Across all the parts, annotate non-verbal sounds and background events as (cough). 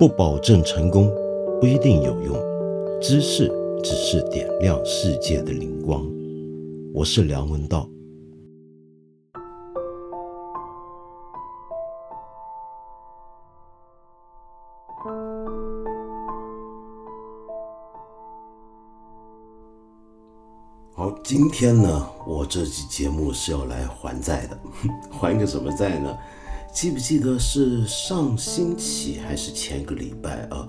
不保证成功，不一定有用。知识只是点亮世界的灵光。我是梁文道。好，今天呢，我这期节目是要来还债的。(laughs) 还个什么债呢？记不记得是上星期还是前个礼拜啊？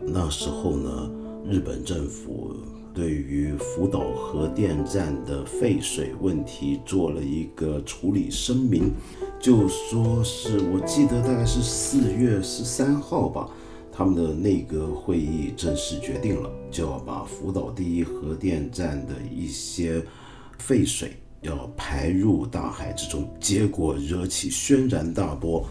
那时候呢，日本政府对于福岛核电站的废水问题做了一个处理声明，就说是我记得大概是四月十三号吧。他们的内阁会议正式决定了，就要把福岛第一核电站的一些废水要排入大海之中，结果惹起轩然大波。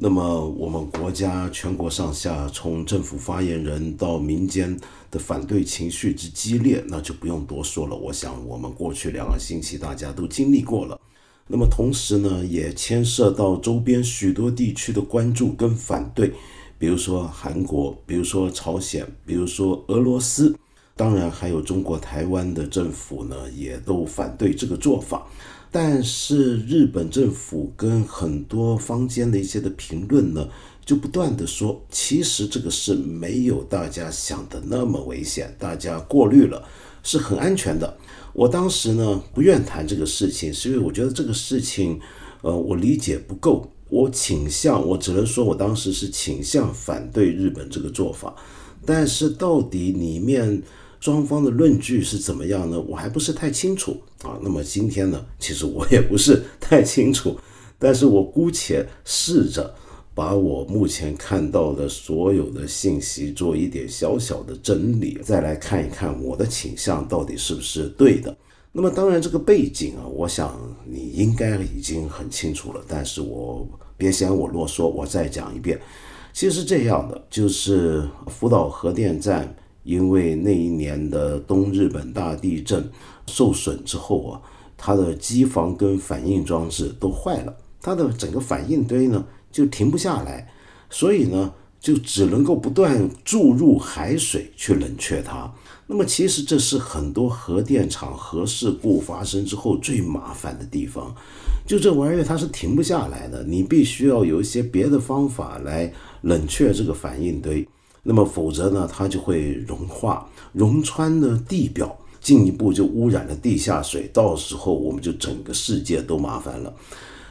那么我们国家全国上下，从政府发言人到民间的反对情绪之激烈，那就不用多说了。我想我们过去两个星期大家都经历过了。那么同时呢，也牵涉到周边许多地区的关注跟反对。比如说韩国，比如说朝鲜，比如说俄罗斯，当然还有中国台湾的政府呢，也都反对这个做法。但是日本政府跟很多坊间的一些的评论呢，就不断的说，其实这个事没有大家想的那么危险，大家过滤了，是很安全的。我当时呢不愿谈这个事情，是因为我觉得这个事情，呃，我理解不够。我倾向，我只能说我当时是倾向反对日本这个做法，但是到底里面双方的论据是怎么样呢？我还不是太清楚啊。那么今天呢，其实我也不是太清楚，(laughs) 但是我姑且试着把我目前看到的所有的信息做一点小小的整理，再来看一看我的倾向到底是不是对的。那么当然，这个背景啊，我想你应该已经很清楚了。但是我别嫌我啰嗦，我再讲一遍。其实是这样的，就是福岛核电站因为那一年的东日本大地震受损之后啊，它的机房跟反应装置都坏了，它的整个反应堆呢就停不下来，所以呢就只能够不断注入海水去冷却它。那么其实这是很多核电厂核事故发生之后最麻烦的地方，就这玩意儿它是停不下来的，你必须要有一些别的方法来冷却这个反应堆，那么否则呢它就会融化，融穿了地表，进一步就污染了地下水，到时候我们就整个世界都麻烦了。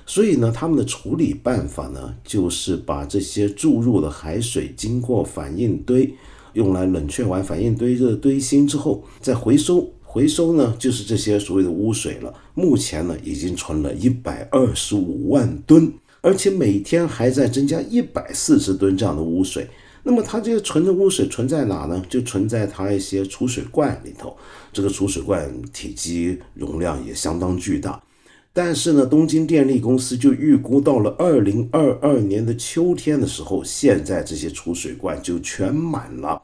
所以呢，他们的处理办法呢，就是把这些注入的海水经过反应堆。用来冷却完反应堆的堆芯之后，再回收，回收呢就是这些所谓的污水了。目前呢已经存了一百二十五万吨，而且每天还在增加一百四十吨这样的污水。那么它这些存的污水存在哪呢？就存在它一些储水罐里头。这个储水罐体积容量也相当巨大，但是呢，东京电力公司就预估到了二零二二年的秋天的时候，现在这些储水罐就全满了。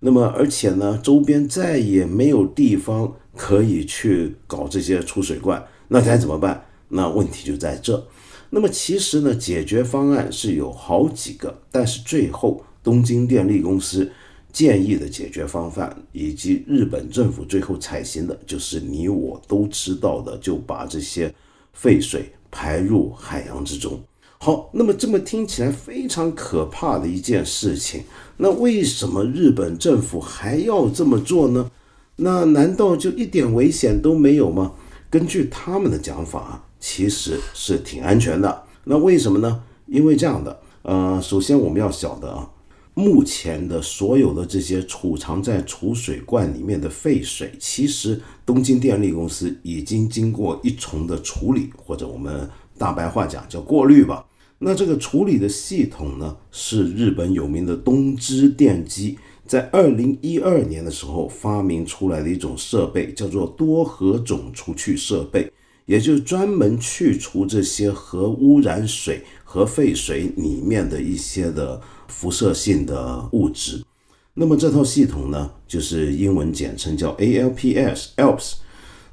那么，而且呢，周边再也没有地方可以去搞这些储水罐，那该怎么办？那问题就在这。那么，其实呢，解决方案是有好几个，但是最后东京电力公司建议的解决方案，以及日本政府最后采行的，就是你我都知道的，就把这些废水排入海洋之中。好，那么这么听起来非常可怕的一件事情，那为什么日本政府还要这么做呢？那难道就一点危险都没有吗？根据他们的讲法，其实是挺安全的。那为什么呢？因为这样的，呃，首先我们要晓得啊，目前的所有的这些储藏在储水罐里面的废水，其实东京电力公司已经经过一重的处理，或者我们大白话讲叫过滤吧。那这个处理的系统呢，是日本有名的东芝电机在二零一二年的时候发明出来的一种设备，叫做多核种除去设备，也就是专门去除这些核污染水和废水里面的一些的辐射性的物质。那么这套系统呢，就是英文简称叫 ALPS，ALPS。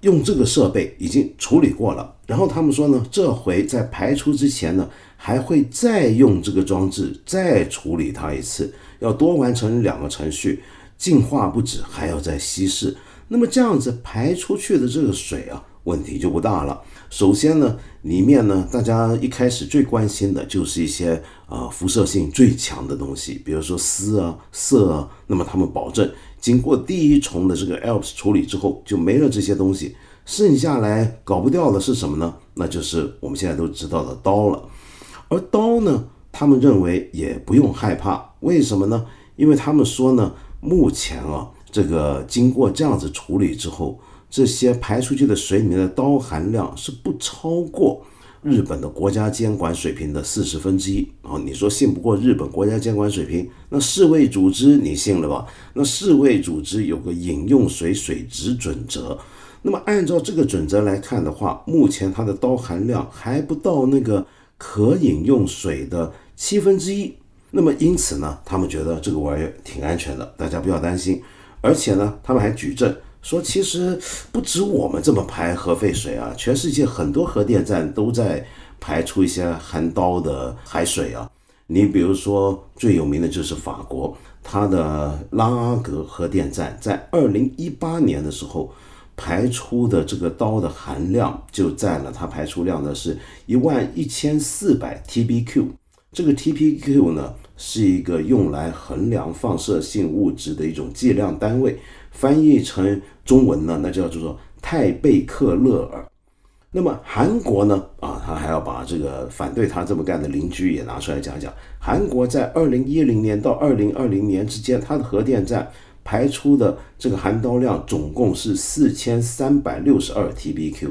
用这个设备已经处理过了。然后他们说呢，这回在排出之前呢，还会再用这个装置再处理它一次，要多完成两个程序，净化不止，还要再稀释。那么这样子排出去的这个水啊，问题就不大了。首先呢，里面呢，大家一开始最关心的就是一些啊辐射性最强的东西，比如说丝啊、色啊。那么他们保证，经过第一重的这个 ALPS 处理之后，就没了这些东西。剩下来搞不掉的是什么呢？那就是我们现在都知道的刀了。而刀呢，他们认为也不用害怕，为什么呢？因为他们说呢，目前啊，这个经过这样子处理之后，这些排出去的水里面的刀含量是不超过日本的国家监管水平的四十分之一。啊，你说信不过日本国家监管水平，那世卫组织你信了吧？那世卫组织有个饮用水水质准则。那么按照这个准则来看的话，目前它的刀含量还不到那个可饮用水的七分之一。那么因此呢，他们觉得这个玩意儿挺安全的，大家不要担心。而且呢，他们还举证说，其实不止我们这么排核废水啊，全世界很多核电站都在排出一些含刀的海水啊。你比如说最有名的就是法国，它的拉阿格核电站在二零一八年的时候。排出的这个刀的含量就占了它排出量的是一万一千四百 TBq，这个 TBq 呢是一个用来衡量放射性物质的一种计量单位，翻译成中文呢那叫做泰贝克勒尔。那么韩国呢啊，他还要把这个反对他这么干的邻居也拿出来讲讲。韩国在二零一零年到二零二零年之间，它的核电站。排出的这个含刀量总共是四千三百六十二 TBq。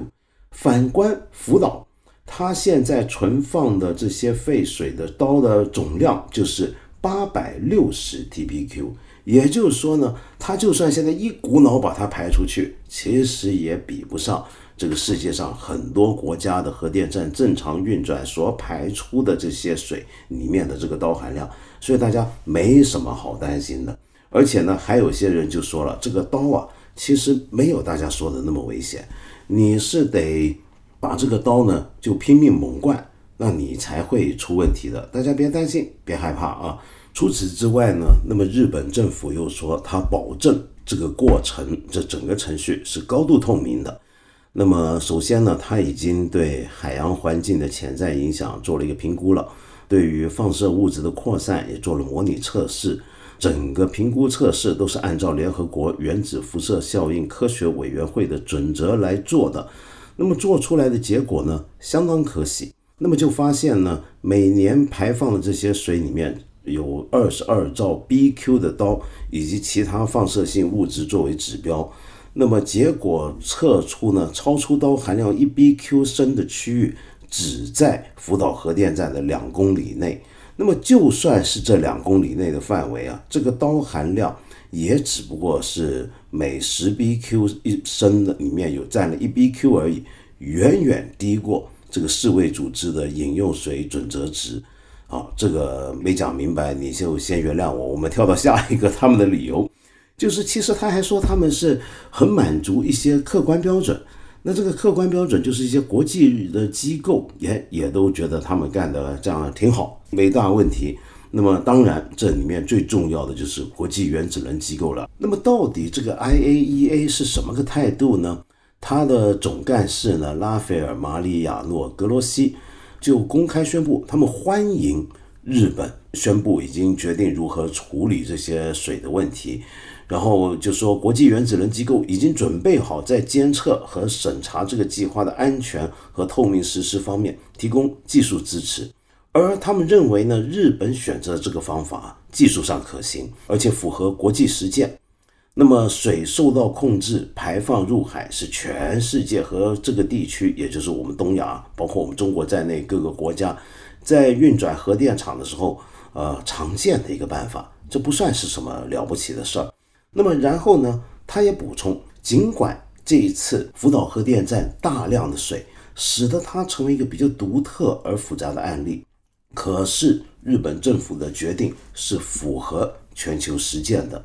反观福岛，它现在存放的这些废水的刀的总量就是八百六十 TBq。也就是说呢，它就算现在一股脑把它排出去，其实也比不上这个世界上很多国家的核电站正常运转所排出的这些水里面的这个刀含量。所以大家没什么好担心的。而且呢，还有些人就说了，这个刀啊，其实没有大家说的那么危险。你是得把这个刀呢，就拼命猛灌，那你才会出问题的。大家别担心，别害怕啊。除此之外呢，那么日本政府又说，他保证这个过程，这整个程序是高度透明的。那么首先呢，他已经对海洋环境的潜在影响做了一个评估了，对于放射物质的扩散也做了模拟测试。整个评估测试都是按照联合国原子辐射效应科学委员会的准则来做的，那么做出来的结果呢，相当可喜。那么就发现呢，每年排放的这些水里面有二十二兆 BQ 的刀以及其他放射性物质作为指标，那么结果测出呢，超出刀含量一 BQ 深的区域只在福岛核电站的两公里内。那么就算是这两公里内的范围啊，这个刀含量也只不过是每十 BQ 一升的里面有占了一 BQ 而已，远远低过这个世卫组织的饮用水准则值。啊，这个没讲明白，你就先原谅我。我们跳到下一个，他们的理由就是，其实他还说他们是很满足一些客观标准。那这个客观标准就是一些国际的机构也也都觉得他们干的这样挺好，没大问题。那么当然，这里面最重要的就是国际原子能机构了。那么到底这个 IAEA 是什么个态度呢？它的总干事呢，拉斐尔·马里亚诺·格罗西就公开宣布，他们欢迎日本宣布已经决定如何处理这些水的问题。然后就说，国际原子能机构已经准备好在监测和审查这个计划的安全和透明实施方面提供技术支持，而他们认为呢，日本选择这个方法技术上可行，而且符合国际实践。那么水受到控制，排放入海是全世界和这个地区，也就是我们东亚，包括我们中国在内各个国家，在运转核电厂的时候，呃，常见的一个办法，这不算是什么了不起的事儿。那么然后呢？他也补充，尽管这一次福岛核电站大量的水使得它成为一个比较独特而复杂的案例，可是日本政府的决定是符合全球实践的。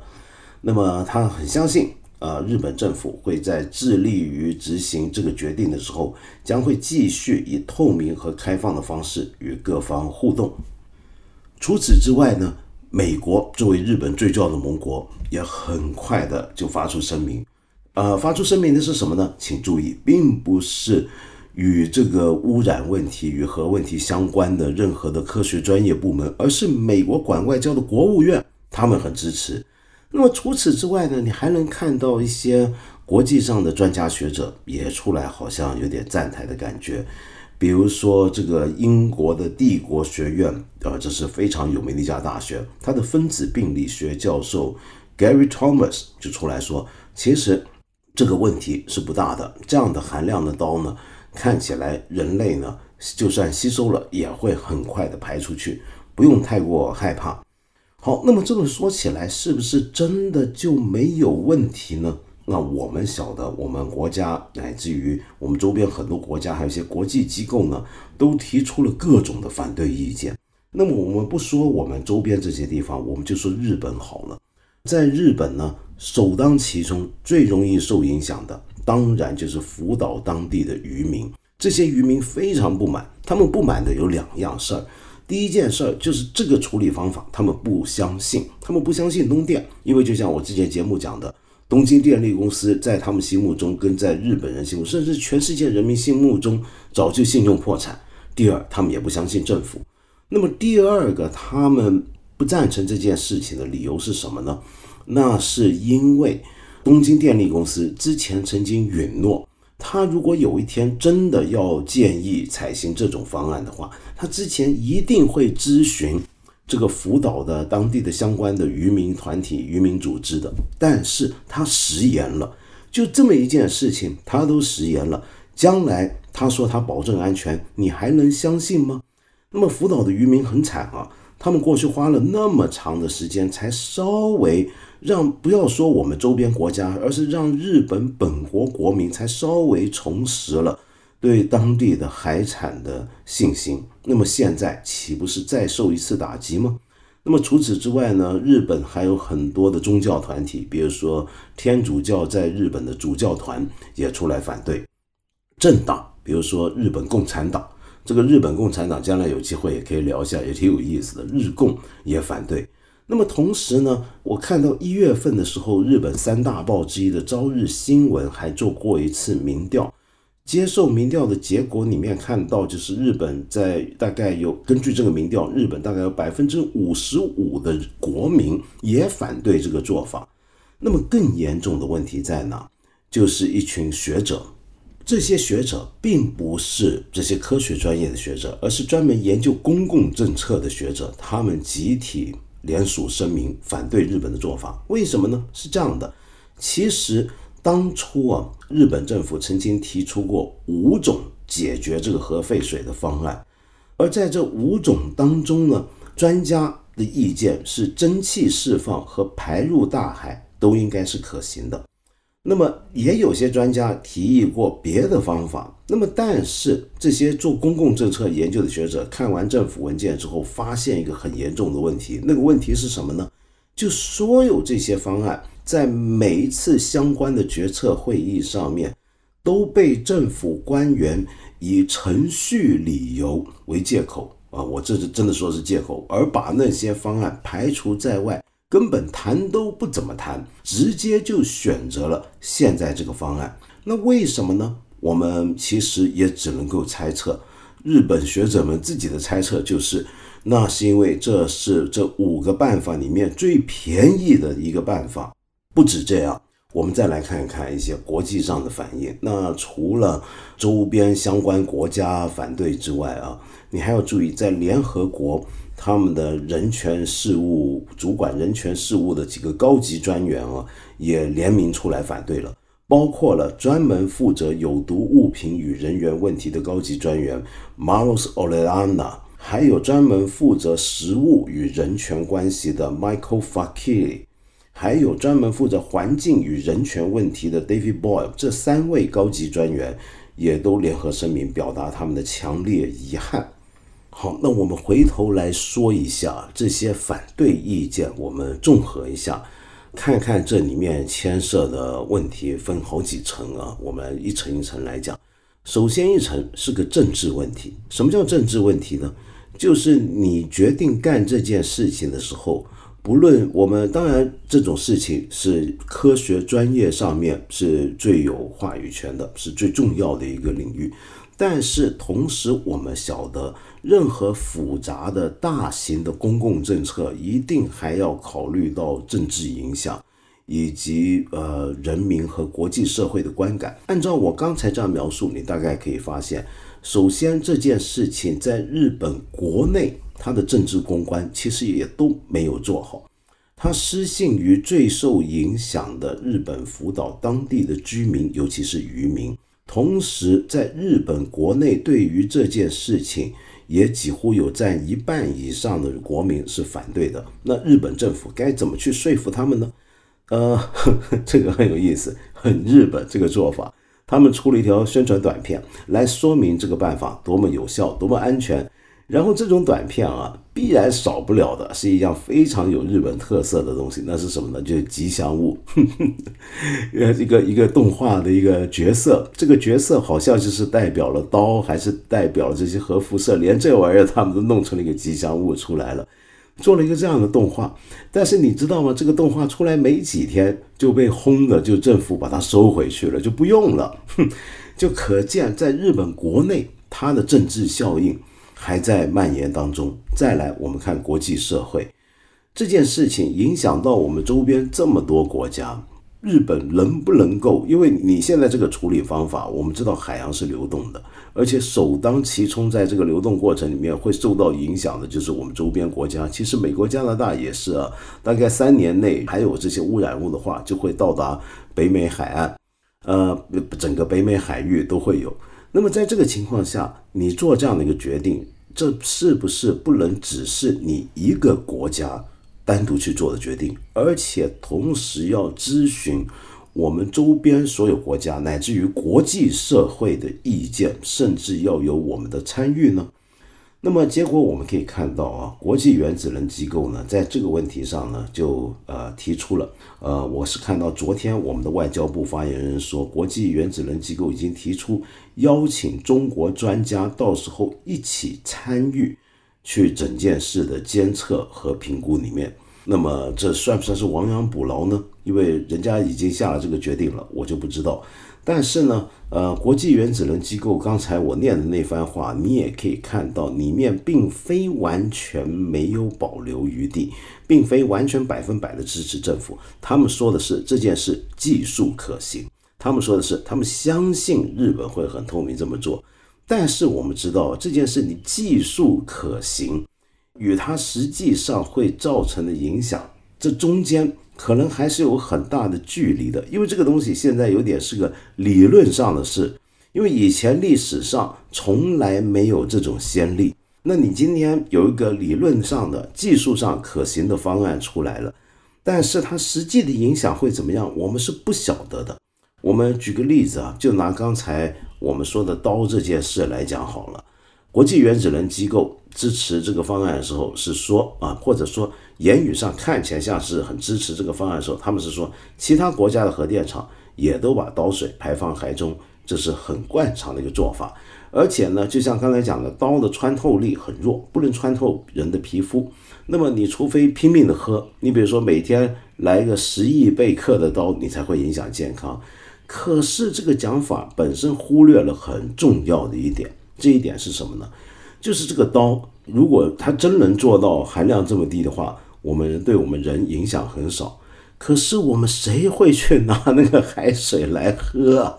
那么他很相信呃，日本政府会在致力于执行这个决定的时候，将会继续以透明和开放的方式与各方互动。除此之外呢，美国作为日本最重要的盟国，也很快的就发出声明。呃，发出声明的是什么呢？请注意，并不是与这个污染问题与核问题相关的任何的科学专业部门，而是美国管外交的国务院，他们很支持。那么除此之外呢，你还能看到一些国际上的专家学者也出来，好像有点站台的感觉。比如说这个英国的帝国学院，呃，这是非常有名的一家大学，它的分子病理学教授 Gary Thomas 就出来说，其实这个问题是不大的，这样的含量的刀呢，看起来人类呢，就算吸收了，也会很快的排出去，不用太过害怕。好，那么这么说起来，是不是真的就没有问题呢？那我们晓得，我们国家乃至于我们周边很多国家，还有一些国际机构呢，都提出了各种的反对意见。那么我们不说我们周边这些地方，我们就说日本好了。在日本呢，首当其冲、最容易受影响的，当然就是福岛当地的渔民。这些渔民非常不满，他们不满的有两样事儿。第一件事儿就是这个处理方法，他们不相信，他们不相信东电，因为就像我之前节目讲的，东京电力公司在他们心目中，跟在日本人心目，甚至全世界人民心目中，早就信用破产。第二，他们也不相信政府。那么第二个，他们不赞成这件事情的理由是什么呢？那是因为东京电力公司之前曾经允诺。他如果有一天真的要建议采行这种方案的话，他之前一定会咨询这个福岛的当地的相关的渔民团体、渔民组织的。但是他食言了，就这么一件事情，他都食言了。将来他说他保证安全，你还能相信吗？那么福岛的渔民很惨啊，他们过去花了那么长的时间，才稍微。让不要说我们周边国家，而是让日本本国国民才稍微重拾了对当地的海产的信心。那么现在岂不是再受一次打击吗？那么除此之外呢？日本还有很多的宗教团体，比如说天主教在日本的主教团也出来反对。政党，比如说日本共产党，这个日本共产党将来有机会也可以聊一下，也挺有意思的。日共也反对。那么同时呢，我看到一月份的时候，日本三大报之一的《朝日新闻》还做过一次民调，接受民调的结果里面看到，就是日本在大概有根据这个民调，日本大概有百分之五十五的国民也反对这个做法。那么更严重的问题在哪？就是一群学者，这些学者并不是这些科学专业的学者，而是专门研究公共政策的学者，他们集体。联署声明反对日本的做法，为什么呢？是这样的，其实当初啊，日本政府曾经提出过五种解决这个核废水的方案，而在这五种当中呢，专家的意见是蒸汽释放和排入大海都应该是可行的。那么也有些专家提议过别的方法，那么但是这些做公共政策研究的学者看完政府文件之后，发现一个很严重的问题，那个问题是什么呢？就所有这些方案在每一次相关的决策会议上面，都被政府官员以程序理由为借口啊，我这是真的说是借口，而把那些方案排除在外。根本谈都不怎么谈，直接就选择了现在这个方案。那为什么呢？我们其实也只能够猜测。日本学者们自己的猜测就是，那是因为这是这五个办法里面最便宜的一个办法。不止这样，我们再来看一看一些国际上的反应。那除了周边相关国家反对之外啊，你还要注意，在联合国。他们的人权事务主管人权事务的几个高级专员啊，也联名出来反对了，包括了专门负责有毒物品与人员问题的高级专员 Maros Oleana，还有专门负责食物与人权关系的 Michael Fakiri，还有专门负责环境与人权问题的 David Boyle，这三位高级专员也都联合声明，表达他们的强烈遗憾。好，那我们回头来说一下这些反对意见，我们综合一下。看看这里面牵涉的问题分好几层啊，我们一层一层来讲。首先一层是个政治问题，什么叫政治问题呢？就是你决定干这件事情的时候，不论我们当然这种事情是科学专业上面是最有话语权的，是最重要的一个领域。但是同时，我们晓得，任何复杂的大型的公共政策，一定还要考虑到政治影响，以及呃人民和国际社会的观感。按照我刚才这样描述，你大概可以发现，首先这件事情在日本国内，它的政治公关其实也都没有做好，它失信于最受影响的日本福岛当地的居民，尤其是渔民。同时，在日本国内，对于这件事情，也几乎有占一半以上的国民是反对的。那日本政府该怎么去说服他们呢？呃，呵 (laughs) 呵这个很有意思，很日本这个做法。他们出了一条宣传短片，来说明这个办法多么有效，多么安全。然后这种短片啊，必然少不了的是一样非常有日本特色的东西，那是什么呢？就是吉祥物，(laughs) 呃，一个一个动画的一个角色，这个角色好像就是代表了刀，还是代表了这些核辐射，连这玩意儿他们都弄成了一个吉祥物出来了，做了一个这样的动画。但是你知道吗？这个动画出来没几天就被轰的，就政府把它收回去了，就不用了，哼 (laughs) 就可见在日本国内它的政治效应。还在蔓延当中。再来，我们看国际社会这件事情，影响到我们周边这么多国家，日本能不能够？因为你现在这个处理方法，我们知道海洋是流动的，而且首当其冲在这个流动过程里面会受到影响的，就是我们周边国家。其实美国、加拿大也是啊，大概三年内还有这些污染物的话，就会到达北美海岸，呃，整个北美海域都会有。那么在这个情况下，你做这样的一个决定。这是不是不能只是你一个国家单独去做的决定，而且同时要咨询我们周边所有国家，乃至于国际社会的意见，甚至要有我们的参与呢？那么结果我们可以看到啊，国际原子能机构呢，在这个问题上呢，就呃提出了，呃，我是看到昨天我们的外交部发言人说，国际原子能机构已经提出邀请中国专家到时候一起参与去整件事的监测和评估里面。那么这算不算是亡羊补牢呢？因为人家已经下了这个决定了，我就不知道。但是呢，呃，国际原子能机构刚才我念的那番话，你也可以看到，里面并非完全没有保留余地，并非完全百分百的支持政府。他们说的是这件事技术可行，他们说的是他们相信日本会很透明这么做。但是我们知道这件事，你技术可行，与它实际上会造成的影响，这中间。可能还是有很大的距离的，因为这个东西现在有点是个理论上的事，因为以前历史上从来没有这种先例。那你今天有一个理论上的、技术上可行的方案出来了，但是它实际的影响会怎么样，我们是不晓得的。我们举个例子啊，就拿刚才我们说的刀这件事来讲好了。国际原子能机构支持这个方案的时候是说啊，或者说。言语上看起来像是很支持这个方案的时候，他们是说其他国家的核电厂也都把刀水排放海中，这是很惯常的一个做法。而且呢，就像刚才讲的，刀的穿透力很弱，不能穿透人的皮肤。那么你除非拼命的喝，你比如说每天来个十亿贝克的刀，你才会影响健康。可是这个讲法本身忽略了很重要的一点，这一点是什么呢？就是这个刀，如果它真能做到含量这么低的话，我们对我们人影响很少，可是我们谁会去拿那个海水来喝？啊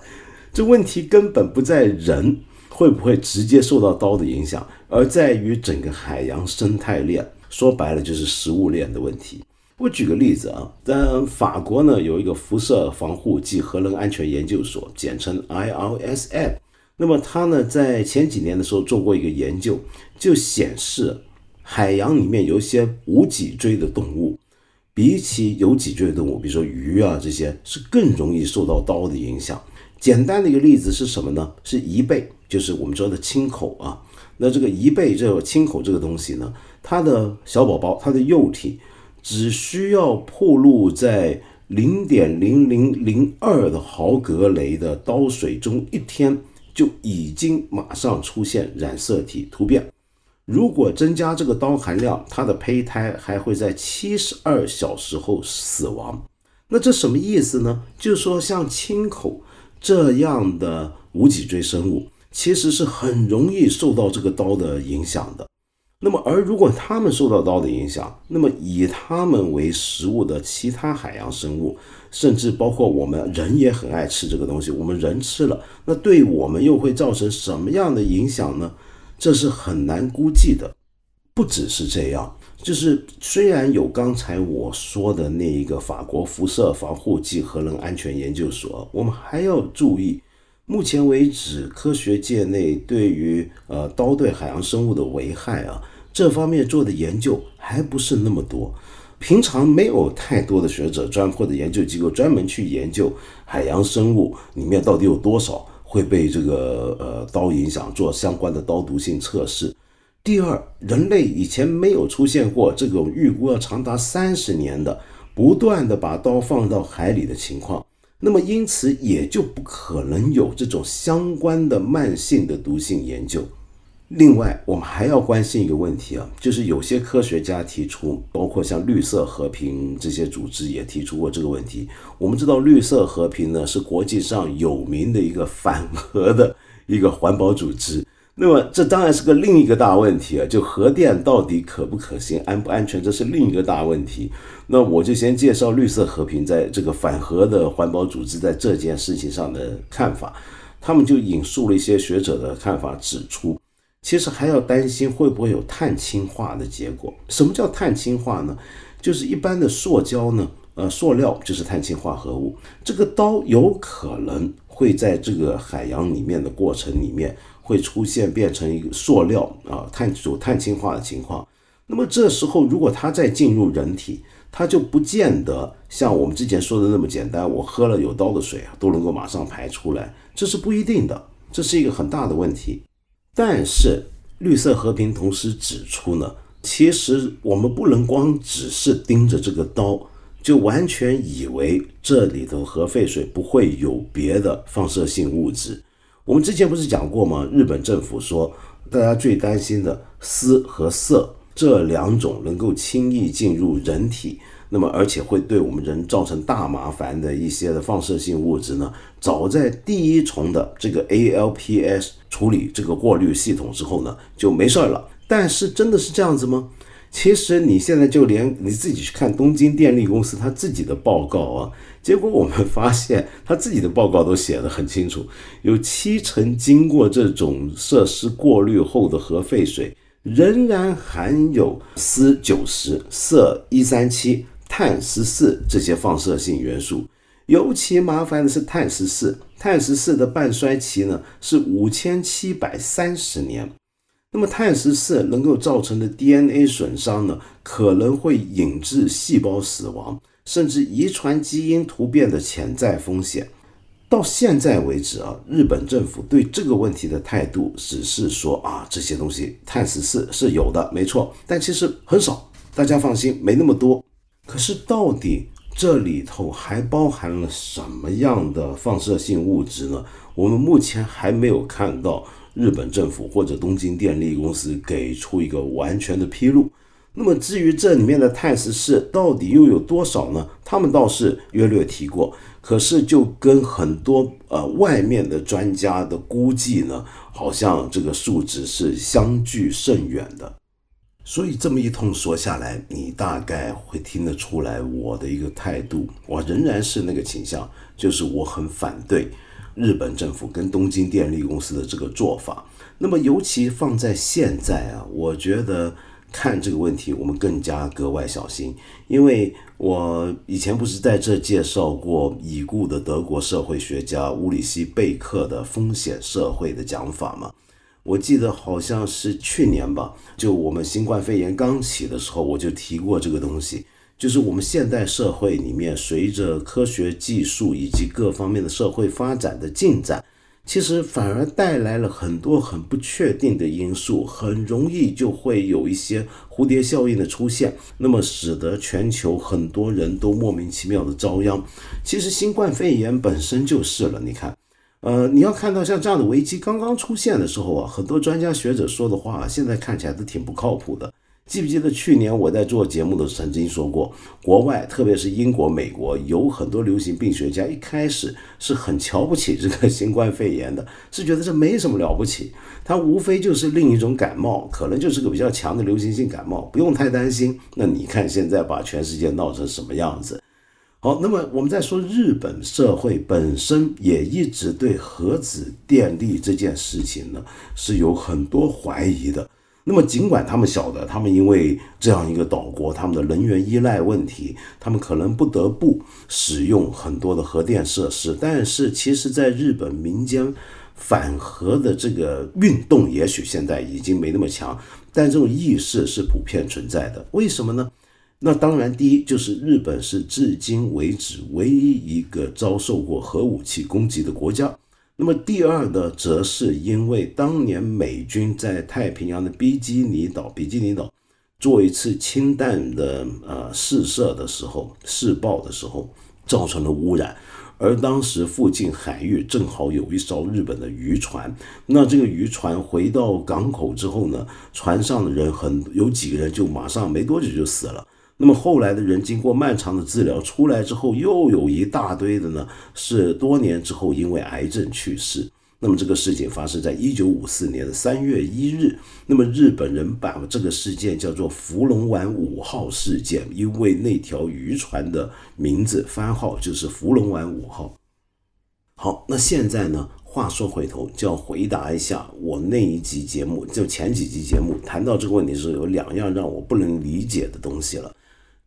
这问题根本不在人会不会直接受到刀的影响，而在于整个海洋生态链。说白了就是食物链的问题。我举个例子啊，在法国呢有一个辐射防护及核能安全研究所，简称 IRSM。那么他呢在前几年的时候做过一个研究，就显示。海洋里面有一些无脊椎的动物，比起有脊椎的动物，比如说鱼啊这些，是更容易受到刀的影响。简单的一个例子是什么呢？是贻贝，就是我们说的青口啊。那这个贻贝这个青口这个东西呢，它的小宝宝，它的幼体，只需要暴露在零点零零零二的毫格雷的刀水中，一天就已经马上出现染色体突变。如果增加这个刀含量，它的胚胎还会在七十二小时后死亡。那这什么意思呢？就是说，像青口这样的无脊椎生物，其实是很容易受到这个刀的影响的。那么，而如果它们受到刀的影响，那么以它们为食物的其他海洋生物，甚至包括我们人也很爱吃这个东西，我们人吃了，那对我们又会造成什么样的影响呢？这是很难估计的，不只是这样，就是虽然有刚才我说的那一个法国辐射防护剂核能安全研究所，我们还要注意，目前为止科学界内对于呃刀对海洋生物的危害啊这方面做的研究还不是那么多，平常没有太多的学者专或者研究机构专门去研究海洋生物里面到底有多少。会被这个呃刀影响，做相关的刀毒性测试。第二，人类以前没有出现过这种预估要长达三十年的不断的把刀放到海里的情况，那么因此也就不可能有这种相关的慢性的毒性研究。另外，我们还要关心一个问题啊，就是有些科学家提出，包括像绿色和平这些组织也提出过这个问题。我们知道，绿色和平呢是国际上有名的一个反核的一个环保组织。那么，这当然是个另一个大问题啊，就核电到底可不可行、安不安全，这是另一个大问题。那我就先介绍绿色和平在这个反核的环保组织在这件事情上的看法。他们就引述了一些学者的看法，指出。其实还要担心会不会有碳氢化的结果。什么叫碳氢化呢？就是一般的塑胶呢，呃，塑料就是碳氢化合物。这个刀有可能会在这个海洋里面的过程里面会出现变成一个塑料啊，碳有碳氢化的情况。那么这时候如果它再进入人体，它就不见得像我们之前说的那么简单。我喝了有刀的水啊，都能够马上排出来，这是不一定的，这是一个很大的问题。但是绿色和平同时指出呢，其实我们不能光只是盯着这个刀，就完全以为这里头核废水不会有别的放射性物质。我们之前不是讲过吗？日本政府说，大家最担心的丝和色这两种能够轻易进入人体。那么，而且会对我们人造成大麻烦的一些的放射性物质呢？早在第一重的这个 ALPS 处理这个过滤系统之后呢，就没事儿了。但是真的是这样子吗？其实你现在就连你自己去看东京电力公司他自己的报告啊，结果我们发现他自己的报告都写得很清楚，有七成经过这种设施过滤后的核废水仍然含有铯九十、铯一三七。碳十四这些放射性元素，尤其麻烦的是碳十四。碳十四的半衰期呢是五千七百三十年。那么碳十四能够造成的 DNA 损伤呢，可能会引致细胞死亡，甚至遗传基因突变的潜在风险。到现在为止啊，日本政府对这个问题的态度只是说啊，这些东西碳十四是有的，没错，但其实很少。大家放心，没那么多。可是，到底这里头还包含了什么样的放射性物质呢？我们目前还没有看到日本政府或者东京电力公司给出一个完全的披露。那么，至于这里面的碳十四到底又有多少呢？他们倒是约略提过，可是就跟很多呃外面的专家的估计呢，好像这个数值是相距甚远的。所以这么一通说下来，你大概会听得出来我的一个态度。我仍然是那个倾向，就是我很反对日本政府跟东京电力公司的这个做法。那么尤其放在现在啊，我觉得看这个问题，我们更加格外小心。因为我以前不是在这介绍过已故的德国社会学家乌里希·贝克的风险社会的讲法吗？我记得好像是去年吧，就我们新冠肺炎刚起的时候，我就提过这个东西。就是我们现代社会里面，随着科学技术以及各方面的社会发展的进展，其实反而带来了很多很不确定的因素，很容易就会有一些蝴蝶效应的出现，那么使得全球很多人都莫名其妙的遭殃。其实新冠肺炎本身就是了，你看，呃，你要看到像这样的危机刚刚出现的时候啊，很多专家学者说的话，现在看起来都挺不靠谱的。记不记得去年我在做节目的时候曾经说过，国外特别是英国、美国有很多流行病学家一开始是很瞧不起这个新冠肺炎的，是觉得这没什么了不起，它无非就是另一种感冒，可能就是个比较强的流行性感冒，不用太担心。那你看现在把全世界闹成什么样子？好，那么我们再说日本社会本身也一直对核子电力这件事情呢是有很多怀疑的。那么，尽管他们晓得，他们因为这样一个岛国，他们的能源依赖问题，他们可能不得不使用很多的核电设施，但是，其实，在日本民间反核的这个运动，也许现在已经没那么强，但这种意识是普遍存在的。为什么呢？那当然，第一就是日本是至今为止唯一一个遭受过核武器攻击的国家。那么第二呢，则是因为当年美军在太平洋的比基尼岛、比基尼岛做一次氢弹的呃试射的时候、试爆的时候，造成了污染，而当时附近海域正好有一艘日本的渔船，那这个渔船回到港口之后呢，船上的人很有几个人就马上没多久就死了。那么后来的人经过漫长的治疗出来之后，又有一大堆的呢，是多年之后因为癌症去世。那么这个事情发生在一九五四年的三月一日。那么日本人把这个事件叫做“福龙丸五号事件”，因为那条渔船的名字番号就是“福龙丸五号”。好，那现在呢，话说回头就要回答一下我那一集节目，就前几集节目谈到这个问题时候，有两样让我不能理解的东西了。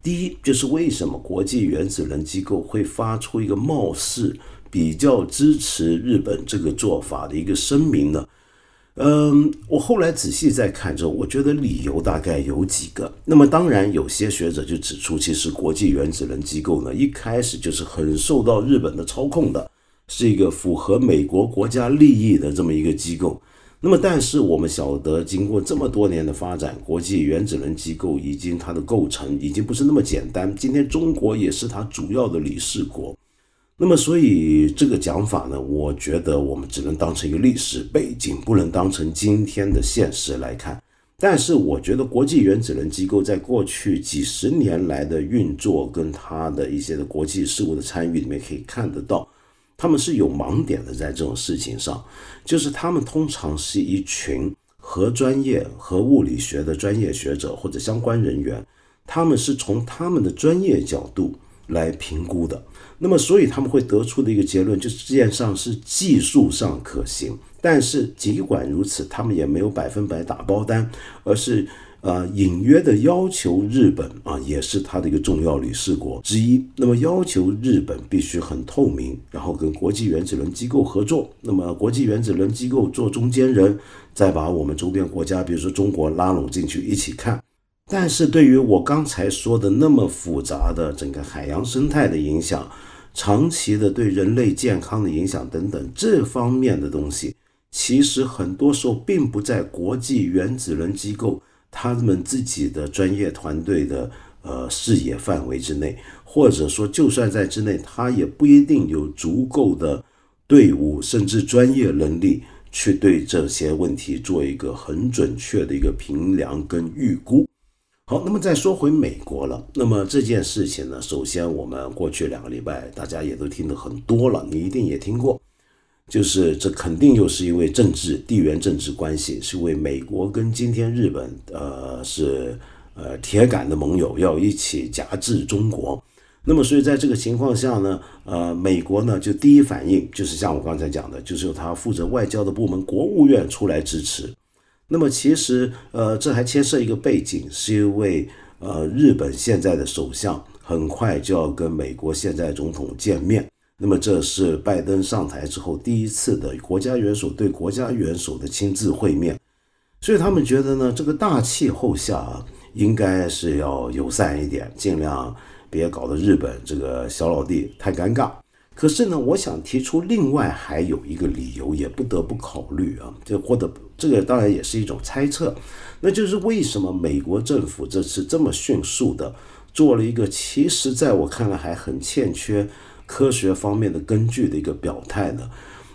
第一，就是为什么国际原子能机构会发出一个貌似比较支持日本这个做法的一个声明呢？嗯，我后来仔细再看之后，我觉得理由大概有几个。那么，当然有些学者就指出，其实国际原子能机构呢，一开始就是很受到日本的操控的，是一个符合美国国家利益的这么一个机构。那么，但是我们晓得，经过这么多年的发展，国际原子能机构已经它的构成已经不是那么简单。今天中国也是它主要的理事国。那么，所以这个讲法呢，我觉得我们只能当成一个历史背景，不能当成今天的现实来看。但是，我觉得国际原子能机构在过去几十年来的运作，跟它的一些的国际事务的参与里面，可以看得到。他们是有盲点的，在这种事情上，就是他们通常是一群核专业、核物理学的专业学者或者相关人员，他们是从他们的专业角度来评估的。那么，所以他们会得出的一个结论就是这件事是技术上可行，但是尽管如此，他们也没有百分百打包单，而是。呃，隐约的要求日本啊，也是他的一个重要理事国之一。那么要求日本必须很透明，然后跟国际原子能机构合作。那么国际原子能机构做中间人，再把我们周边国家，比如说中国拉拢进去一起看。但是对于我刚才说的那么复杂的整个海洋生态的影响，长期的对人类健康的影响等等这方面的东西，其实很多时候并不在国际原子能机构。他们自己的专业团队的呃视野范围之内，或者说就算在之内，他也不一定有足够的队伍甚至专业能力去对这些问题做一个很准确的一个评量跟预估。好，那么再说回美国了，那么这件事情呢，首先我们过去两个礼拜大家也都听得很多了，你一定也听过。就是这肯定又是因为政治地缘政治关系，是为美国跟今天日本，呃，是呃铁杆的盟友，要一起夹制中国。那么，所以在这个情况下呢，呃，美国呢就第一反应就是像我刚才讲的，就是由他负责外交的部门国务院出来支持。那么，其实呃，这还牵涉一个背景，是因为呃，日本现在的首相很快就要跟美国现在总统见面。那么这是拜登上台之后第一次的国家元首对国家元首的亲自会面，所以他们觉得呢，这个大气候下啊，应该是要友善一点，尽量别搞得日本这个小老弟太尴尬。可是呢，我想提出另外还有一个理由，也不得不考虑啊，这或者这个当然也是一种猜测，那就是为什么美国政府这次这么迅速的做了一个，其实在我看来还很欠缺科学方面的根据的一个表态呢？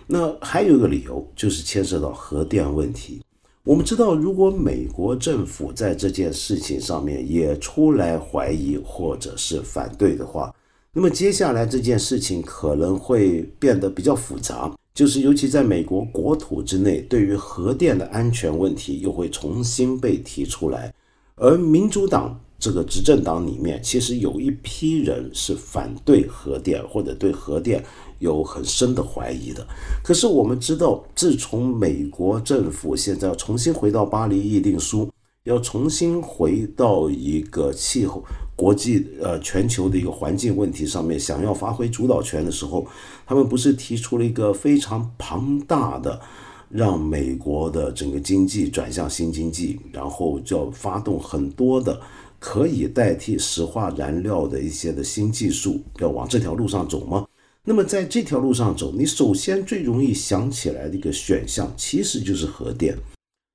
那还有一个理由，就是牵涉到核电问题。我们知道，如果美国政府在这件事情上面也出来怀疑或者是反对的话，那么接下来这件事情可能会变得比较复杂，就是尤其在美国国土之内，对于核电的安全问题又会重新被提出来。而民主党这个执政党里面，其实有一批人是反对核电或者对核电有很深的怀疑的。可是我们知道，自从美国政府现在要重新回到巴黎议定书，要重新回到一个气候。国际呃全球的一个环境问题上面，想要发挥主导权的时候，他们不是提出了一个非常庞大的，让美国的整个经济转向新经济，然后就要发动很多的可以代替石化燃料的一些的新技术，要往这条路上走吗？那么在这条路上走，你首先最容易想起来的一个选项，其实就是核电。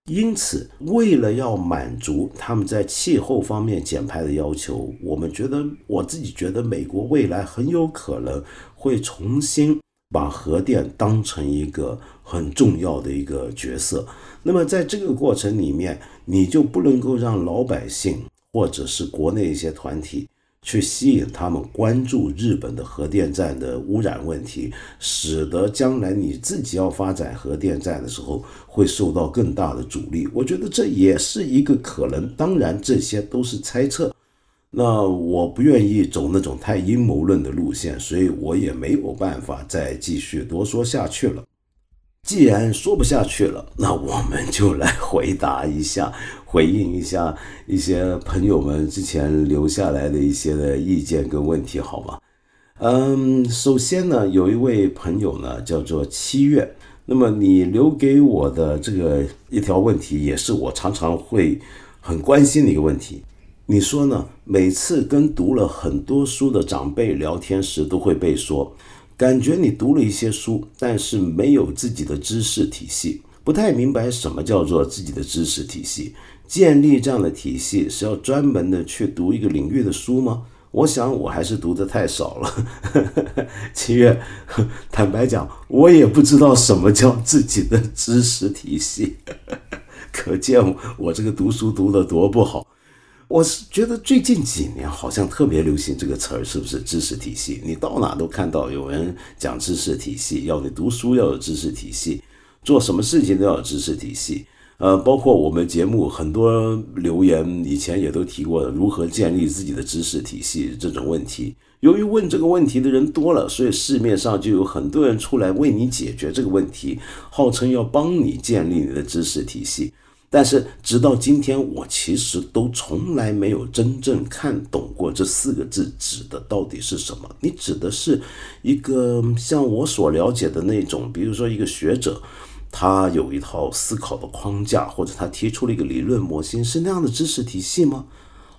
因此，为了要满足他们在气候方面减排的要求，我们觉得，我自己觉得，美国未来很有可能会重新把核电当成一个很重要的一个角色。那么，在这个过程里面，你就不能够让老百姓或者是国内一些团体。去吸引他们关注日本的核电站的污染问题，使得将来你自己要发展核电站的时候会受到更大的阻力。我觉得这也是一个可能，当然这些都是猜测。那我不愿意走那种太阴谋论的路线，所以我也没有办法再继续多说下去了。既然说不下去了，那我们就来回答一下。回应一下一些朋友们之前留下来的一些的意见跟问题，好吗？嗯，首先呢，有一位朋友呢叫做七月，那么你留给我的这个一条问题，也是我常常会很关心的一个问题。你说呢？每次跟读了很多书的长辈聊天时，都会被说，感觉你读了一些书，但是没有自己的知识体系，不太明白什么叫做自己的知识体系。建立这样的体系是要专门的去读一个领域的书吗？我想我还是读的太少了。(laughs) 七月，坦白讲，我也不知道什么叫自己的知识体系，(laughs) 可见我这个读书读的多不好。我是觉得最近几年好像特别流行这个词儿，是不是知识体系？你到哪都看到有人讲知识体系，要你读书要有知识体系，做什么事情都要有知识体系。呃，包括我们节目很多留言，以前也都提过如何建立自己的知识体系这种问题。由于问这个问题的人多了，所以市面上就有很多人出来为你解决这个问题，号称要帮你建立你的知识体系。但是直到今天，我其实都从来没有真正看懂过这四个字指的到底是什么。你指的是一个像我所了解的那种，比如说一个学者。他有一套思考的框架，或者他提出了一个理论模型，是那样的知识体系吗？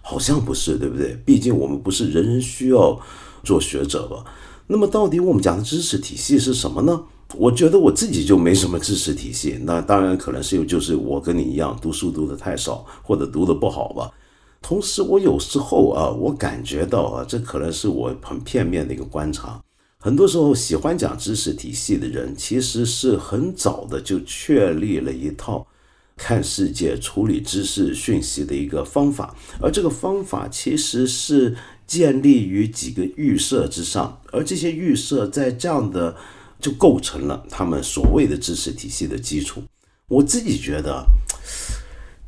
好像不是，对不对？毕竟我们不是人人需要做学者吧？那么到底我们讲的知识体系是什么呢？我觉得我自己就没什么知识体系。那当然可能是有，就是我跟你一样读书读的太少，或者读的不好吧。同时，我有时候啊，我感觉到啊，这可能是我很片面的一个观察。很多时候，喜欢讲知识体系的人，其实是很早的就确立了一套看世界、处理知识讯息的一个方法，而这个方法其实是建立于几个预设之上，而这些预设在这样的就构成了他们所谓的知识体系的基础。我自己觉得。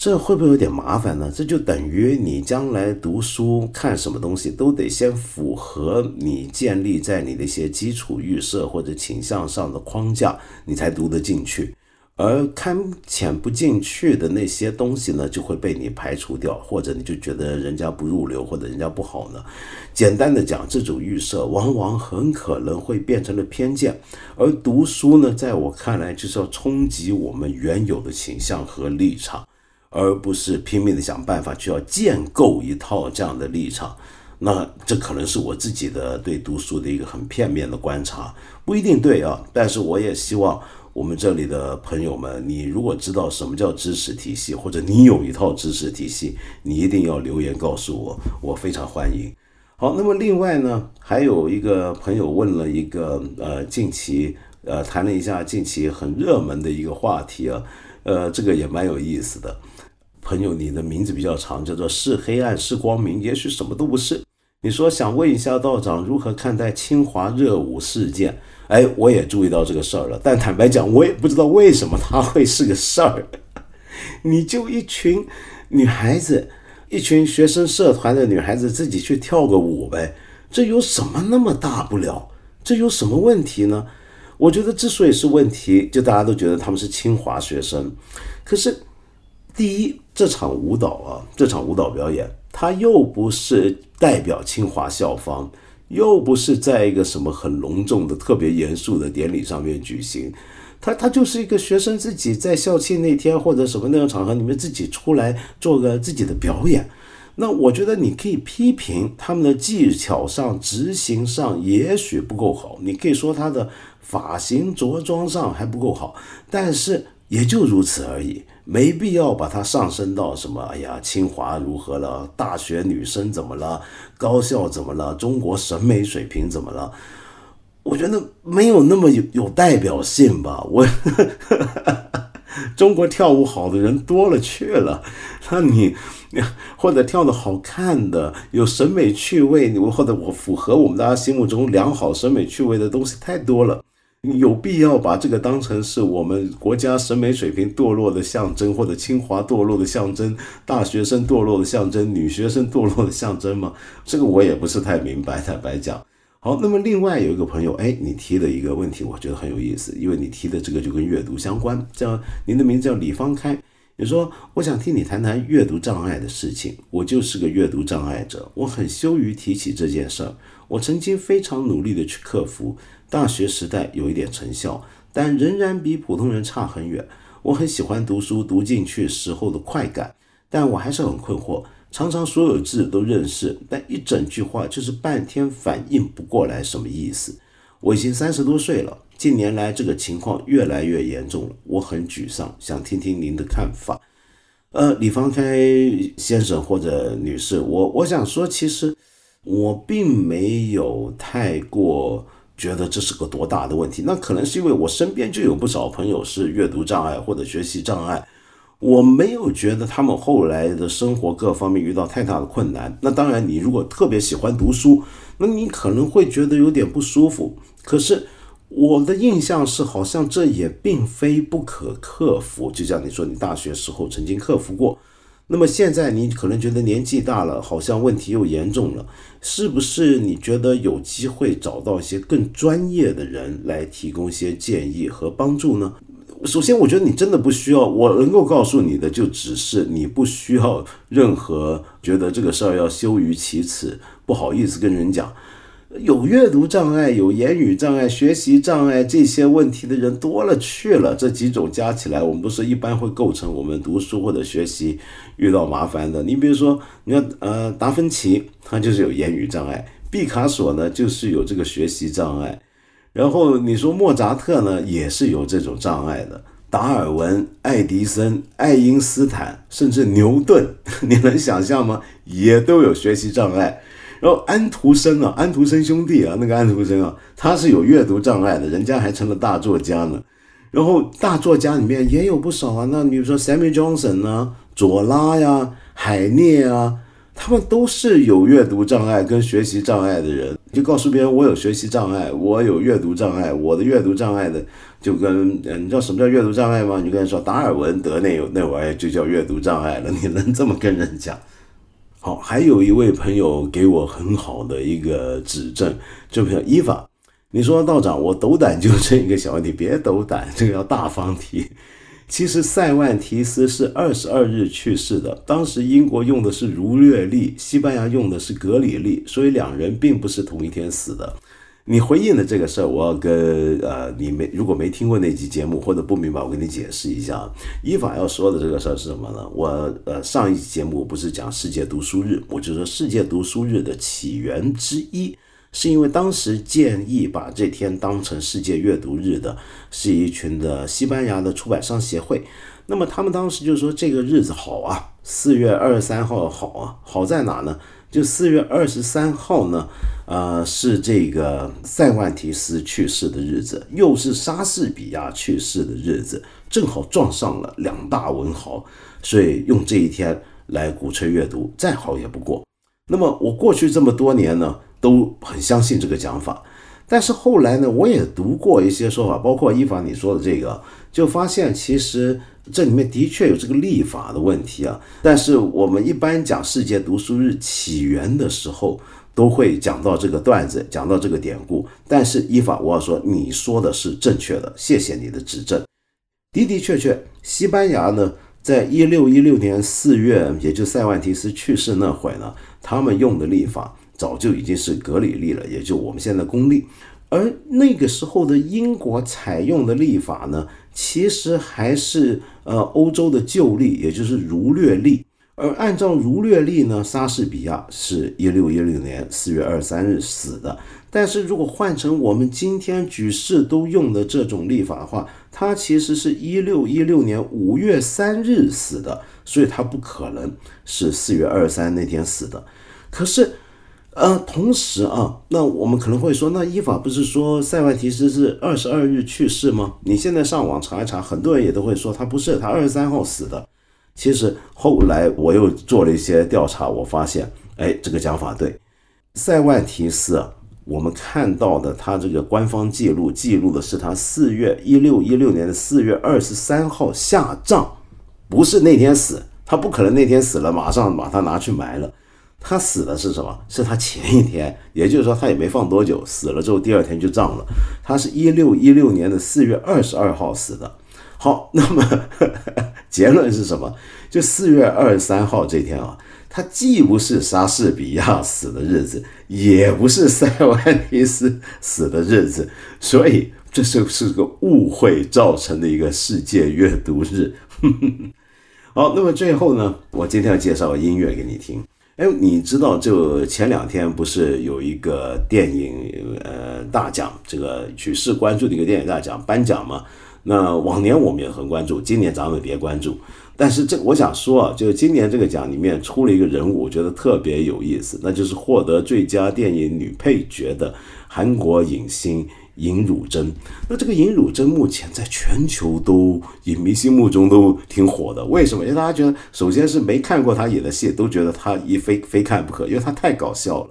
这会不会有点麻烦呢？这就等于你将来读书看什么东西都得先符合你建立在你的一些基础预设或者倾向上的框架，你才读得进去。而看浅不进去的那些东西呢，就会被你排除掉，或者你就觉得人家不入流或者人家不好呢。简单的讲，这种预设往往很可能会变成了偏见。而读书呢，在我看来就是要冲击我们原有的倾向和立场。而不是拼命的想办法去要建构一套这样的立场，那这可能是我自己的对读书的一个很片面的观察，不一定对啊。但是我也希望我们这里的朋友们，你如果知道什么叫知识体系，或者你有一套知识体系，你一定要留言告诉我，我非常欢迎。好，那么另外呢，还有一个朋友问了一个呃，近期呃谈了一下近期很热门的一个话题啊，呃，这个也蛮有意思的。朋友，你的名字比较长，叫做是黑暗是光明，也许什么都不是。你说想问一下道长如何看待清华热舞事件？哎，我也注意到这个事儿了，但坦白讲，我也不知道为什么它会是个事儿。(laughs) 你就一群女孩子，一群学生社团的女孩子自己去跳个舞呗，这有什么那么大不了？这有什么问题呢？我觉得之所以是问题，就大家都觉得他们是清华学生，可是。第一，这场舞蹈啊，这场舞蹈表演，它又不是代表清华校方，又不是在一个什么很隆重的、特别严肃的典礼上面举行，它它就是一个学生自己在校庆那天或者什么那种场合里面自己出来做个自己的表演。那我觉得你可以批评他们的技巧上、执行上也许不够好，你可以说他的发型着装上还不够好，但是也就如此而已。没必要把它上升到什么？哎呀，清华如何了？大学女生怎么了？高校怎么了？中国审美水平怎么了？我觉得没有那么有有代表性吧。我 (laughs) 中国跳舞好的人多了去了，(laughs) 那你或者跳的好看的、有审美趣味，或者我符合我们大家心目中良好审美趣味的东西太多了。有必要把这个当成是我们国家审美水平堕落的象征，或者清华堕落的象征，大学生堕落的象征，女学生堕落的象征吗？这个我也不是太明白。坦白讲，好，那么另外有一个朋友，哎，你提的一个问题，我觉得很有意思，因为你提的这个就跟阅读相关。叫您的名字叫李方开，你说我想听你谈谈阅读障碍的事情。我就是个阅读障碍者，我很羞于提起这件事儿。我曾经非常努力的去克服。大学时代有一点成效，但仍然比普通人差很远。我很喜欢读书，读进去时候的快感，但我还是很困惑。常常所有字都认识，但一整句话就是半天反应不过来什么意思。我已经三十多岁了，近年来这个情况越来越严重了，我很沮丧，想听听您的看法。呃，李方开先生或者女士，我我想说，其实我并没有太过。觉得这是个多大的问题？那可能是因为我身边就有不少朋友是阅读障碍或者学习障碍，我没有觉得他们后来的生活各方面遇到太大的困难。那当然，你如果特别喜欢读书，那你可能会觉得有点不舒服。可是我的印象是，好像这也并非不可克服。就像你说，你大学时候曾经克服过。那么现在你可能觉得年纪大了，好像问题又严重了，是不是？你觉得有机会找到一些更专业的人来提供一些建议和帮助呢？首先，我觉得你真的不需要，我能够告诉你的就只是你不需要任何觉得这个事儿要羞于启齿、不好意思跟人讲。有阅读障碍、有言语障碍、学习障碍这些问题的人多了去了，这几种加起来，我们不是一般会构成我们读书或者学习遇到麻烦的。你比如说，你看，呃，达芬奇他就是有言语障碍，毕卡索呢就是有这个学习障碍，然后你说莫扎特呢也是有这种障碍的，达尔文、爱迪生、爱因斯坦，甚至牛顿，(laughs) 你能想象吗？也都有学习障碍。然后安徒生啊，安徒生兄弟啊，那个安徒生啊，他是有阅读障碍的，人家还成了大作家呢。然后大作家里面也有不少啊，那比如说 Sammy Johnson 啊，左拉呀，海涅啊，他们都是有阅读障碍跟学习障碍的人。就告诉别人我有学习障碍，我有阅读障碍，我的阅读障碍的就跟，你知道什么叫阅读障碍吗？你跟人说达尔文得那有那玩意就叫阅读障碍了，你能这么跟人讲？好，还有一位朋友给我很好的一个指正，这位叫伊法，你说道长，我斗胆纠正一个小问题，别斗胆，这个要大方提。其实塞万提斯是二十二日去世的，当时英国用的是儒略历，西班牙用的是格里历，所以两人并不是同一天死的。你回应的这个事儿，我要跟呃你没如果没听过那期节目或者不明白，我跟你解释一下。依法要说的这个事儿是什么呢？我呃上一期节目不是讲世界读书日，我就说世界读书日的起源之一，是因为当时建议把这天当成世界阅读日的，是一群的西班牙的出版商协会。那么他们当时就说这个日子好啊，四月二十三号好啊，好在哪呢？就四月二十三号呢，呃，是这个塞万提斯去世的日子，又是莎士比亚去世的日子，正好撞上了两大文豪，所以用这一天来鼓吹阅读，再好也不过。那么我过去这么多年呢，都很相信这个讲法，但是后来呢，我也读过一些说法，包括伊凡你说的这个，就发现其实。这里面的确有这个立法的问题啊，但是我们一般讲世界读书日起源的时候，都会讲到这个段子，讲到这个典故。但是依法，我要说你说的是正确的，谢谢你的指正。的的确确，西班牙呢，在一六一六年四月，也就塞万提斯去世那会呢，他们用的历法早就已经是格里历了，也就我们现在公历。而那个时候的英国采用的历法呢？其实还是呃欧洲的旧历，也就是儒略历。而按照儒略历呢，莎士比亚是一六一六年四月二十三日死的。但是如果换成我们今天举世都用的这种历法的话，他其实是一六一六年五月三日死的，所以他不可能是四月二十三那天死的。可是。呃，同时啊，那我们可能会说，那依法不是说塞万提斯是二十二日去世吗？你现在上网查一查，很多人也都会说他不是，他二十三号死的。其实后来我又做了一些调查，我发现，哎，这个讲法对。塞万提斯，啊我们看到的他这个官方记录记录的是他四月一六一六年的四月二十三号下葬，不是那天死，他不可能那天死了马上把他拿去埋了。他死的是什么？是他前一天，也就是说他也没放多久，死了之后第二天就葬了。他是一六一六年的四月二十二号死的。好，那么 (laughs) 结论是什么？就四月二十三号这天啊，他既不是莎士比亚死的日子，也不是塞万提斯死的日子，所以这就是个误会造成的一个世界阅读日。(laughs) 好，那么最后呢，我今天要介绍音乐给你听。哎，你知道，就前两天不是有一个电影呃大奖，这个举世关注的一个电影大奖颁奖吗？那往年我们也很关注，今年咱们别关注。但是这我想说啊，就是今年这个奖里面出了一个人物，我觉得特别有意思，那就是获得最佳电影女配角的韩国影星。尹汝贞，那这个尹汝贞目前在全球都影迷心目中都挺火的，为什么？因为大家觉得，首先是没看过他演的戏，都觉得他一非非看不可，因为他太搞笑了。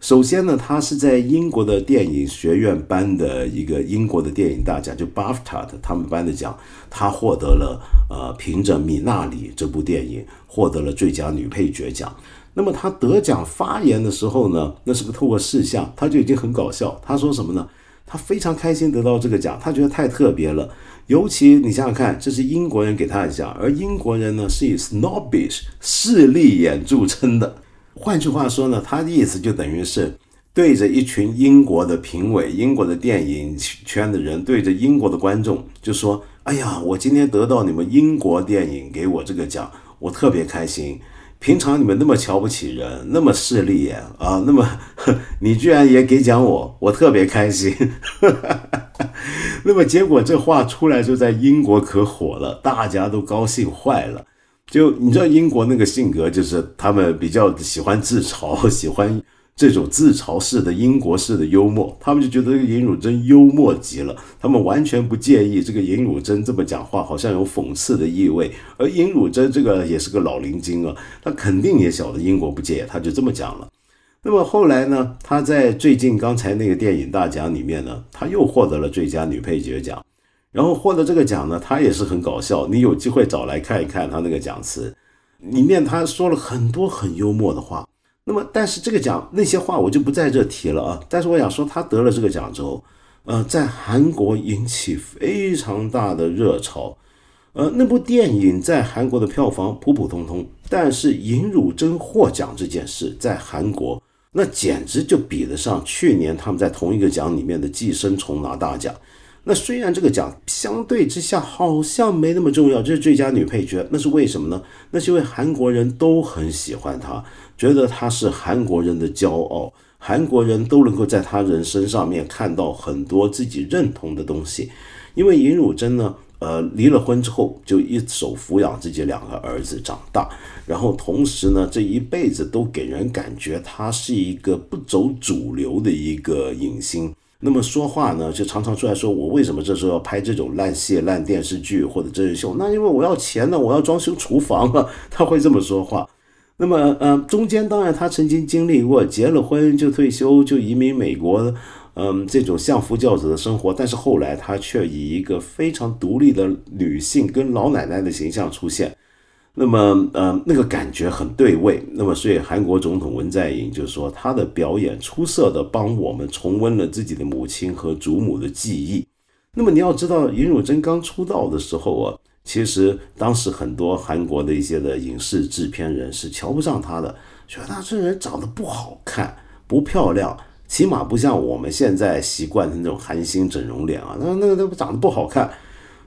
首先呢，他是在英国的电影学院颁的一个英国的电影大奖，就 BAFTA 的他们颁的奖，他获得了呃，凭着《米娜里》这部电影获得了最佳女配角奖。那么他得奖发言的时候呢，那是个透过视像，他就已经很搞笑。他说什么呢？他非常开心得到这个奖，他觉得太特别了。尤其你想想看，这是英国人给他的奖，而英国人呢是以 snobbish 势利眼著称的。换句话说呢，他的意思就等于是对着一群英国的评委、英国的电影圈的人，对着英国的观众就说：“哎呀，我今天得到你们英国电影给我这个奖，我特别开心。”平常你们那么瞧不起人，那么势利眼啊，那么 (laughs) 你居然也给讲我，我特别开心。(laughs) 那么结果这话出来就在英国可火了，大家都高兴坏了。就你知道英国那个性格，就是他们比较喜欢自嘲，喜欢。这种自嘲式的英国式的幽默，他们就觉得这个尹汝贞幽默极了，他们完全不介意这个尹汝贞这么讲话，好像有讽刺的意味。而尹汝贞这个也是个老灵精啊，他肯定也晓得英国不介意，他就这么讲了。那么后来呢，他在最近刚才那个电影大奖里面呢，他又获得了最佳女配角奖。然后获得这个奖呢，他也是很搞笑，你有机会找来看一看他那个讲词，里面他说了很多很幽默的话。那么，但是这个奖那些话我就不在这提了啊。但是我想说，他得了这个奖之后，呃，在韩国引起非常大的热潮。呃，那部电影在韩国的票房普普通通，但是尹汝贞获奖这件事在韩国那简直就比得上去年他们在同一个奖里面的《寄生虫》拿大奖。那虽然这个奖相对之下好像没那么重要，这是最佳女配角，那是为什么呢？那是因为韩国人都很喜欢她，觉得他是韩国人的骄傲，韩国人都能够在他人身上面看到很多自己认同的东西。因为尹汝贞呢，呃，离了婚之后就一手抚养自己两个儿子长大，然后同时呢，这一辈子都给人感觉他是一个不走主流的一个影星。那么说话呢，就常常出来说，我为什么这时候要拍这种烂戏、烂电视剧或者真人秀？那因为我要钱呢，我要装修厨房啊，(laughs) 他会这么说话。那么，呃，中间当然他曾经经历过结了婚就退休就移民美国，嗯，这种相夫教子的生活，但是后来他却以一个非常独立的女性跟老奶奶的形象出现。那么，呃，那个感觉很对味。那么，所以韩国总统文在寅就说，他的表演出色的帮我们重温了自己的母亲和祖母的记忆。那么，你要知道，尹汝贞刚出道的时候啊，其实当时很多韩国的一些的影视制片人是瞧不上他的，觉得他这人长得不好看、不漂亮，起码不像我们现在习惯的那种韩星整容脸啊。那那那长得不好看，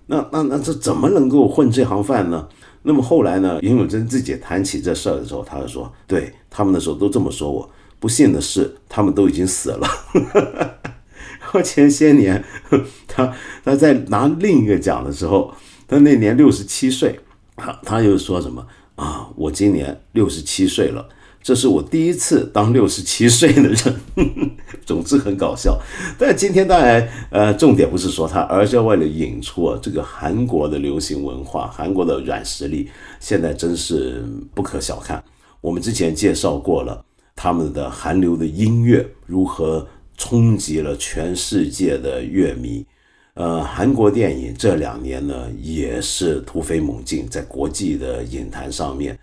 那那那这怎么能够混这行饭呢？那么后来呢？尹永贞自己谈起这事儿的时候，他就说：“对他们那时候都这么说我。不幸的是，他们都已经死了。(laughs) 然后前些年，他他在拿另一个奖的时候，他那年六十七岁，他他又说什么啊？我今年六十七岁了。”这是我第一次当六十七 (laughs) 岁的人，(laughs) 总之很搞笑。但今天当然，呃，重点不是说他，而是为了引出啊这个韩国的流行文化，韩国的软实力，现在真是不可小看。我们之前介绍过了，他们的韩流的音乐如何冲击了全世界的乐迷。呃，韩国电影这两年呢，也是突飞猛进，在国际的影坛上面。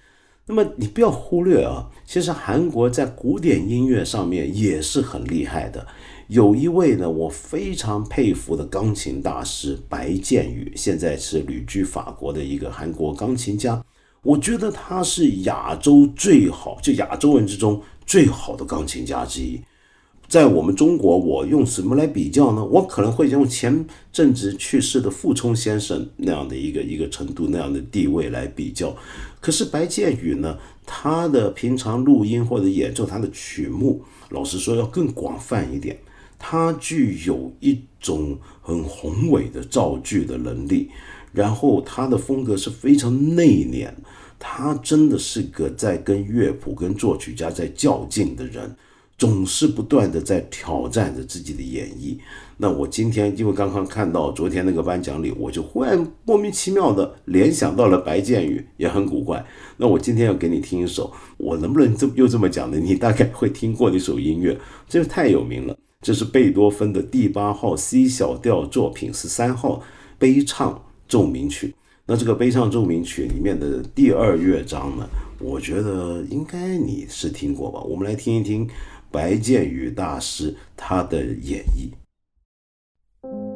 那么你不要忽略啊，其实韩国在古典音乐上面也是很厉害的。有一位呢，我非常佩服的钢琴大师白建宇，现在是旅居法国的一个韩国钢琴家。我觉得他是亚洲最好，就亚洲人之中最好的钢琴家之一。在我们中国，我用什么来比较呢？我可能会用前阵子去世的傅聪先生那样的一个一个程度、那样的地位来比较。可是白建宇呢，他的平常录音或者演奏他的曲目，老实说要更广泛一点。他具有一种很宏伟的造句的能力，然后他的风格是非常内敛。他真的是个在跟乐谱、跟作曲家在较劲的人。总是不断的在挑战着自己的演绎。那我今天因为刚刚看到昨天那个颁奖礼，我就忽然莫名其妙的联想到了白建宇，也很古怪。那我今天要给你听一首，我能不能这又这么讲呢？你大概会听过的一首音乐，这个太有名了。这是贝多芬的第八号 C 小调作品十三号悲唱奏鸣曲。那这个悲唱奏鸣曲里面的第二乐章呢，我觉得应该你是听过吧？我们来听一听。白建宇大师他的演绎。